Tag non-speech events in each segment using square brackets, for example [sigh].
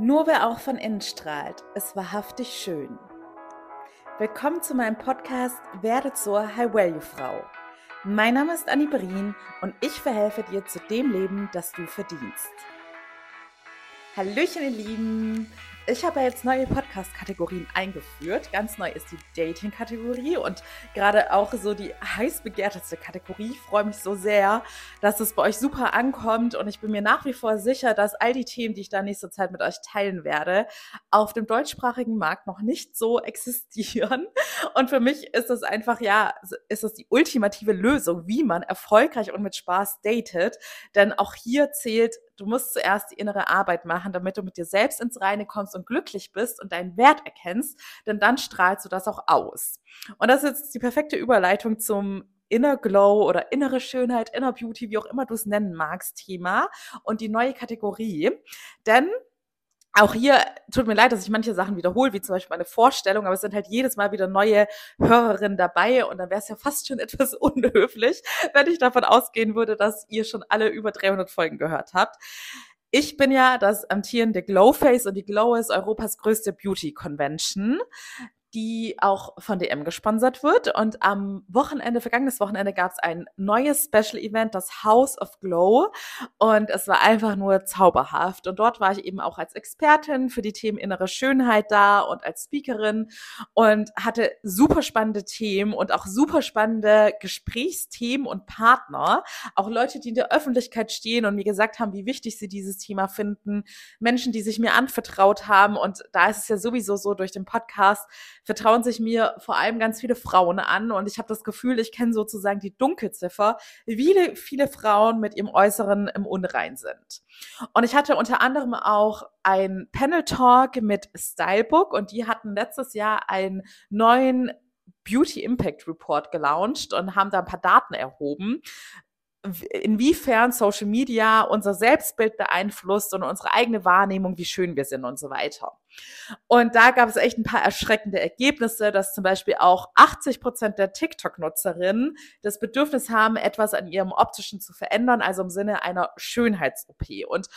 Nur wer auch von innen strahlt, ist wahrhaftig schön. Willkommen zu meinem Podcast Werde zur High-Value-Frau. Mein Name ist Annie Berin und ich verhelfe dir zu dem Leben, das du verdienst. Hallöchen, ihr Lieben! Ich habe ja jetzt neue Podcast-Kategorien eingeführt. Ganz neu ist die Dating-Kategorie und gerade auch so die heiß begehrteste Kategorie. Ich freue mich so sehr, dass es bei euch super ankommt und ich bin mir nach wie vor sicher, dass all die Themen, die ich da nächste Zeit mit euch teilen werde, auf dem deutschsprachigen Markt noch nicht so [laughs] existieren. Und für mich ist es einfach, ja, ist es die ultimative Lösung, wie man erfolgreich und mit Spaß datet. Denn auch hier zählt Du musst zuerst die innere Arbeit machen, damit du mit dir selbst ins Reine kommst und glücklich bist und deinen Wert erkennst, denn dann strahlst du das auch aus. Und das ist jetzt die perfekte Überleitung zum Inner Glow oder innere Schönheit, Inner Beauty, wie auch immer du es nennen magst, Thema und die neue Kategorie. Denn auch hier tut mir leid, dass ich manche Sachen wiederhole, wie zum Beispiel meine Vorstellung, aber es sind halt jedes Mal wieder neue Hörerinnen dabei und dann wäre es ja fast schon [laughs] etwas unhöflich, wenn ich davon ausgehen würde, dass ihr schon alle über 300 Folgen gehört habt. Ich bin ja das amtierende Glowface und die Glow ist Europas größte Beauty Convention die auch von DM gesponsert wird. Und am Wochenende, vergangenes Wochenende, gab es ein neues Special Event, das House of Glow. Und es war einfach nur zauberhaft. Und dort war ich eben auch als Expertin für die Themen innere Schönheit da und als Speakerin und hatte super spannende Themen und auch super spannende Gesprächsthemen und Partner. Auch Leute, die in der Öffentlichkeit stehen und mir gesagt haben, wie wichtig sie dieses Thema finden. Menschen, die sich mir anvertraut haben. Und da ist es ja sowieso so durch den Podcast, vertrauen sich mir vor allem ganz viele Frauen an und ich habe das Gefühl, ich kenne sozusagen die Dunkelziffer, wie viele, Frauen mit ihrem Äußeren im Unrein sind. Und ich hatte unter anderem auch ein Panel Talk mit Stylebook und die hatten letztes Jahr einen neuen Beauty Impact Report gelauncht und haben da ein paar Daten erhoben, inwiefern Social Media unser Selbstbild beeinflusst und unsere eigene Wahrnehmung, wie schön wir sind und so weiter. Und da gab es echt ein paar erschreckende Ergebnisse, dass zum Beispiel auch 80 Prozent der TikTok-Nutzerinnen das Bedürfnis haben, etwas an ihrem optischen zu verändern, also im Sinne einer Schönheits-OP. Und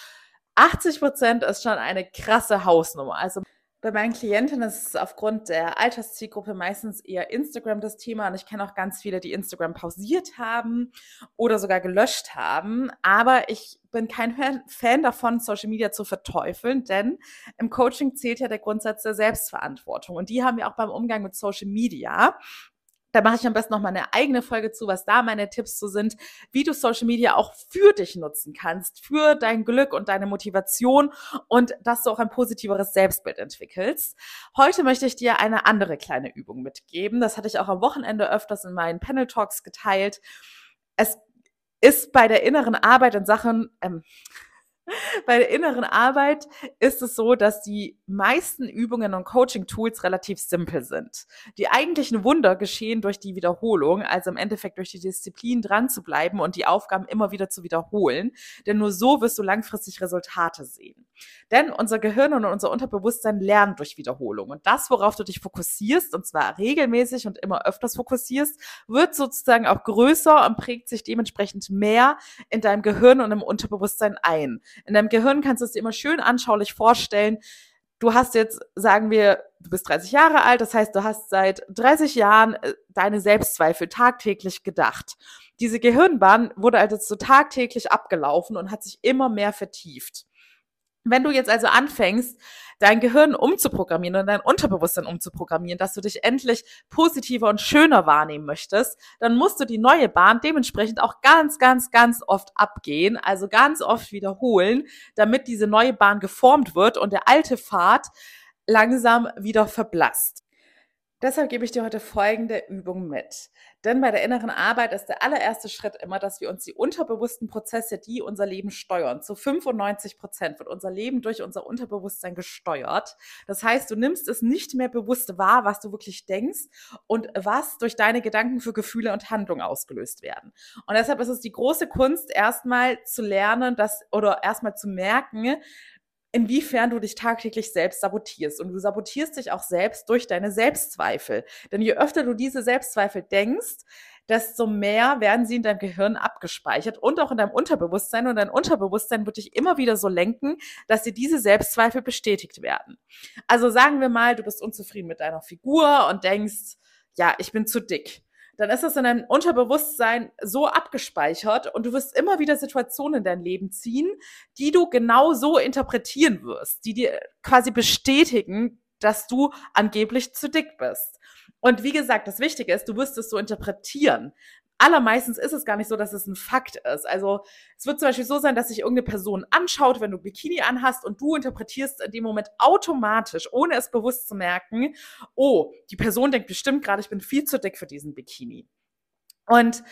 80 Prozent ist schon eine krasse Hausnummer. Also bei meinen Klientinnen ist es aufgrund der Alterszielgruppe meistens eher Instagram das Thema und ich kenne auch ganz viele, die Instagram pausiert haben oder sogar gelöscht haben. Aber ich bin kein Fan davon, Social Media zu verteufeln, denn im Coaching zählt ja der Grundsatz der Selbstverantwortung und die haben wir auch beim Umgang mit Social Media. Da mache ich am besten noch mal eine eigene Folge zu, was da meine Tipps so sind, wie du Social Media auch für dich nutzen kannst, für dein Glück und deine Motivation und dass du auch ein positiveres Selbstbild entwickelst. Heute möchte ich dir eine andere kleine Übung mitgeben. Das hatte ich auch am Wochenende öfters in meinen Panel Talks geteilt. Es ist bei der inneren Arbeit in Sachen, ähm, [laughs] bei der inneren Arbeit ist es so, dass die meisten Übungen und Coaching-Tools relativ simpel sind. Die eigentlichen Wunder geschehen durch die Wiederholung, also im Endeffekt durch die Disziplin dran zu bleiben und die Aufgaben immer wieder zu wiederholen. Denn nur so wirst du langfristig Resultate sehen. Denn unser Gehirn und unser Unterbewusstsein lernen durch Wiederholung. Und das, worauf du dich fokussierst, und zwar regelmäßig und immer öfters fokussierst, wird sozusagen auch größer und prägt sich dementsprechend mehr in deinem Gehirn und im Unterbewusstsein ein. In deinem Gehirn kannst du es dir immer schön anschaulich vorstellen. Du hast jetzt, sagen wir, du bist 30 Jahre alt, das heißt, du hast seit 30 Jahren äh, deine Selbstzweifel tagtäglich gedacht. Diese Gehirnbahn wurde also so tagtäglich abgelaufen und hat sich immer mehr vertieft. Wenn du jetzt also anfängst, dein Gehirn umzuprogrammieren und dein Unterbewusstsein umzuprogrammieren, dass du dich endlich positiver und schöner wahrnehmen möchtest, dann musst du die neue Bahn dementsprechend auch ganz, ganz, ganz oft abgehen, also ganz oft wiederholen, damit diese neue Bahn geformt wird und der alte Pfad langsam wieder verblasst. Deshalb gebe ich dir heute folgende Übung mit. Denn bei der inneren Arbeit ist der allererste Schritt immer, dass wir uns die unterbewussten Prozesse, die unser Leben steuern, zu 95 Prozent wird unser Leben durch unser Unterbewusstsein gesteuert. Das heißt, du nimmst es nicht mehr bewusst wahr, was du wirklich denkst und was durch deine Gedanken für Gefühle und Handlungen ausgelöst werden. Und deshalb ist es die große Kunst, erstmal zu lernen, dass, oder erstmal zu merken, inwiefern du dich tagtäglich selbst sabotierst. Und du sabotierst dich auch selbst durch deine Selbstzweifel. Denn je öfter du diese Selbstzweifel denkst, desto mehr werden sie in deinem Gehirn abgespeichert und auch in deinem Unterbewusstsein. Und dein Unterbewusstsein wird dich immer wieder so lenken, dass dir diese Selbstzweifel bestätigt werden. Also sagen wir mal, du bist unzufrieden mit deiner Figur und denkst, ja, ich bin zu dick dann ist das in deinem Unterbewusstsein so abgespeichert und du wirst immer wieder Situationen in dein Leben ziehen, die du genau so interpretieren wirst, die dir quasi bestätigen, dass du angeblich zu dick bist. Und wie gesagt, das Wichtige ist, du wirst es so interpretieren. Allermeistens ist es gar nicht so, dass es ein Fakt ist. Also es wird zum Beispiel so sein, dass sich irgendeine Person anschaut, wenn du Bikini anhast und du interpretierst in dem Moment automatisch, ohne es bewusst zu merken, oh, die Person denkt bestimmt gerade, ich bin viel zu dick für diesen Bikini. Und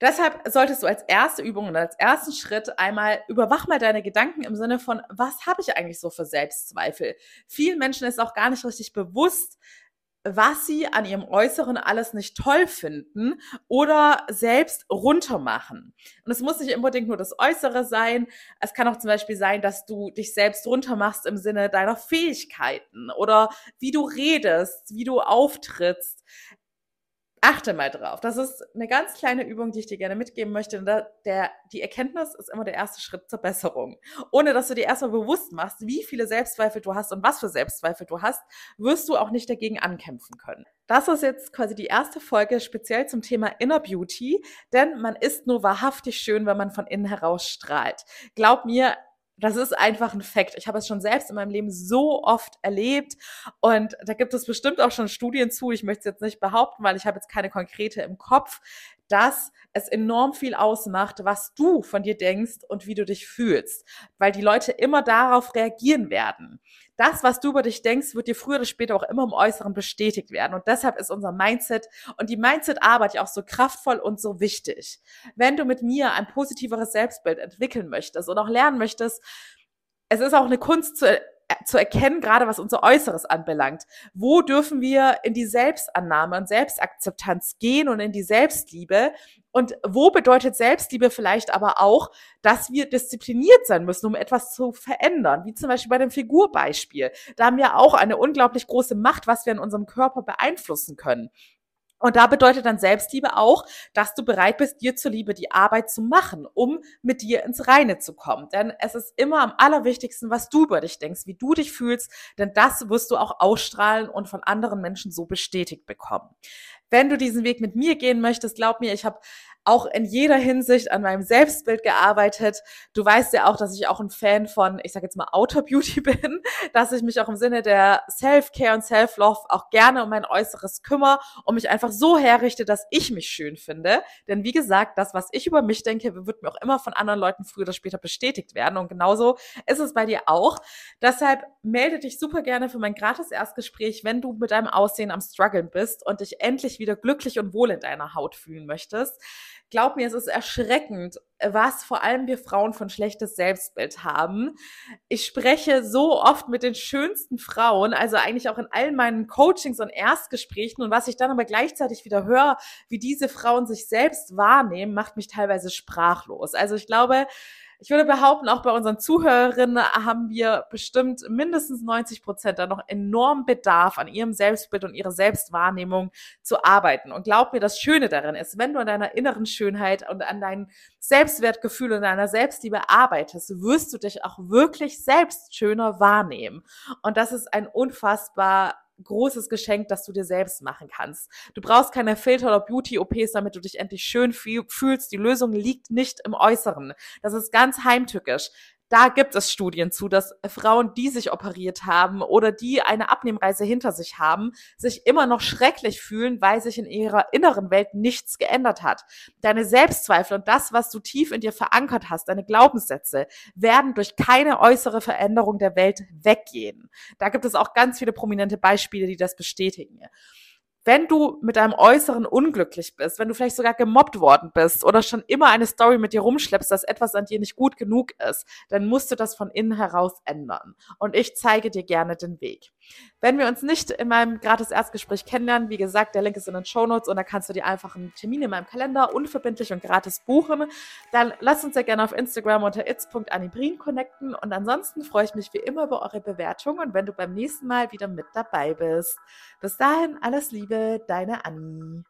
Deshalb solltest du als erste Übung und als ersten Schritt einmal überwach mal deine Gedanken im Sinne von, was habe ich eigentlich so für Selbstzweifel? Vielen Menschen ist auch gar nicht richtig bewusst, was sie an ihrem Äußeren alles nicht toll finden oder selbst runtermachen. Und es muss nicht unbedingt nur das Äußere sein. Es kann auch zum Beispiel sein, dass du dich selbst runtermachst im Sinne deiner Fähigkeiten oder wie du redest, wie du auftrittst. Achte mal drauf. Das ist eine ganz kleine Übung, die ich dir gerne mitgeben möchte. Und da, der, die Erkenntnis ist immer der erste Schritt zur Besserung. Ohne dass du dir erstmal bewusst machst, wie viele Selbstzweifel du hast und was für Selbstzweifel du hast, wirst du auch nicht dagegen ankämpfen können. Das ist jetzt quasi die erste Folge speziell zum Thema Inner Beauty, denn man ist nur wahrhaftig schön, wenn man von innen heraus strahlt. Glaub mir, das ist einfach ein Fakt. Ich habe es schon selbst in meinem Leben so oft erlebt und da gibt es bestimmt auch schon Studien zu. Ich möchte es jetzt nicht behaupten, weil ich habe jetzt keine konkrete im Kopf, dass es enorm viel ausmacht, was du von dir denkst und wie du dich fühlst, weil die Leute immer darauf reagieren werden das, was du über dich denkst, wird dir früher oder später auch immer im Äußeren bestätigt werden. Und deshalb ist unser Mindset und die Mindset-Arbeit ja auch so kraftvoll und so wichtig. Wenn du mit mir ein positiveres Selbstbild entwickeln möchtest und auch lernen möchtest, es ist auch eine Kunst zu zu erkennen, gerade was unser Äußeres anbelangt. Wo dürfen wir in die Selbstannahme und Selbstakzeptanz gehen und in die Selbstliebe? Und wo bedeutet Selbstliebe vielleicht aber auch, dass wir diszipliniert sein müssen, um etwas zu verändern? Wie zum Beispiel bei dem Figurbeispiel. Da haben wir auch eine unglaublich große Macht, was wir in unserem Körper beeinflussen können. Und da bedeutet dann Selbstliebe auch, dass du bereit bist, dir zuliebe die Arbeit zu machen, um mit dir ins Reine zu kommen. Denn es ist immer am allerwichtigsten, was du über dich denkst, wie du dich fühlst, denn das wirst du auch ausstrahlen und von anderen Menschen so bestätigt bekommen. Wenn du diesen Weg mit mir gehen möchtest, glaub mir, ich habe auch in jeder Hinsicht an meinem Selbstbild gearbeitet. Du weißt ja auch, dass ich auch ein Fan von, ich sage jetzt mal Outer Beauty [laughs] bin, dass ich mich auch im Sinne der Self-Care und Self-Love auch gerne um mein Äußeres kümmere und mich einfach so herrichte, dass ich mich schön finde. Denn wie gesagt, das, was ich über mich denke, wird mir auch immer von anderen Leuten früher oder später bestätigt werden. Und genauso ist es bei dir auch. Deshalb melde dich super gerne für mein gratis Erstgespräch, wenn du mit deinem Aussehen am struggeln bist und dich endlich wieder glücklich und wohl in deiner Haut fühlen möchtest glaub mir, es ist erschreckend, was vor allem wir Frauen von schlechtes Selbstbild haben. Ich spreche so oft mit den schönsten Frauen, also eigentlich auch in allen meinen Coachings und Erstgesprächen und was ich dann aber gleichzeitig wieder höre, wie diese Frauen sich selbst wahrnehmen, macht mich teilweise sprachlos. Also ich glaube, ich würde behaupten, auch bei unseren Zuhörerinnen haben wir bestimmt mindestens 90 Prozent da noch enorm Bedarf an ihrem Selbstbild und ihrer Selbstwahrnehmung zu arbeiten. Und glaub mir, das Schöne darin ist, wenn du an deiner inneren Schönheit und an deinem Selbstwertgefühl und deiner Selbstliebe arbeitest, wirst du dich auch wirklich selbst schöner wahrnehmen. Und das ist ein unfassbar großes Geschenk, das du dir selbst machen kannst. Du brauchst keine Filter oder Beauty-OPs, damit du dich endlich schön fühlst. Die Lösung liegt nicht im Äußeren. Das ist ganz heimtückisch. Da gibt es Studien zu, dass Frauen, die sich operiert haben oder die eine Abnehmreise hinter sich haben, sich immer noch schrecklich fühlen, weil sich in ihrer inneren Welt nichts geändert hat. Deine Selbstzweifel und das, was du tief in dir verankert hast, deine Glaubenssätze, werden durch keine äußere Veränderung der Welt weggehen. Da gibt es auch ganz viele prominente Beispiele, die das bestätigen wenn du mit deinem Äußeren unglücklich bist, wenn du vielleicht sogar gemobbt worden bist oder schon immer eine Story mit dir rumschleppst, dass etwas an dir nicht gut genug ist, dann musst du das von innen heraus ändern. Und ich zeige dir gerne den Weg. Wenn wir uns nicht in meinem gratis Erstgespräch kennenlernen, wie gesagt, der Link ist in den Show Notes und da kannst du dir einfach einen Termin in meinem Kalender unverbindlich und gratis buchen, dann lass uns ja gerne auf Instagram unter its.anibrin connecten und ansonsten freue ich mich wie immer über eure Bewertung und wenn du beim nächsten Mal wieder mit dabei bist. Bis dahin alles Liebe, deine Annie.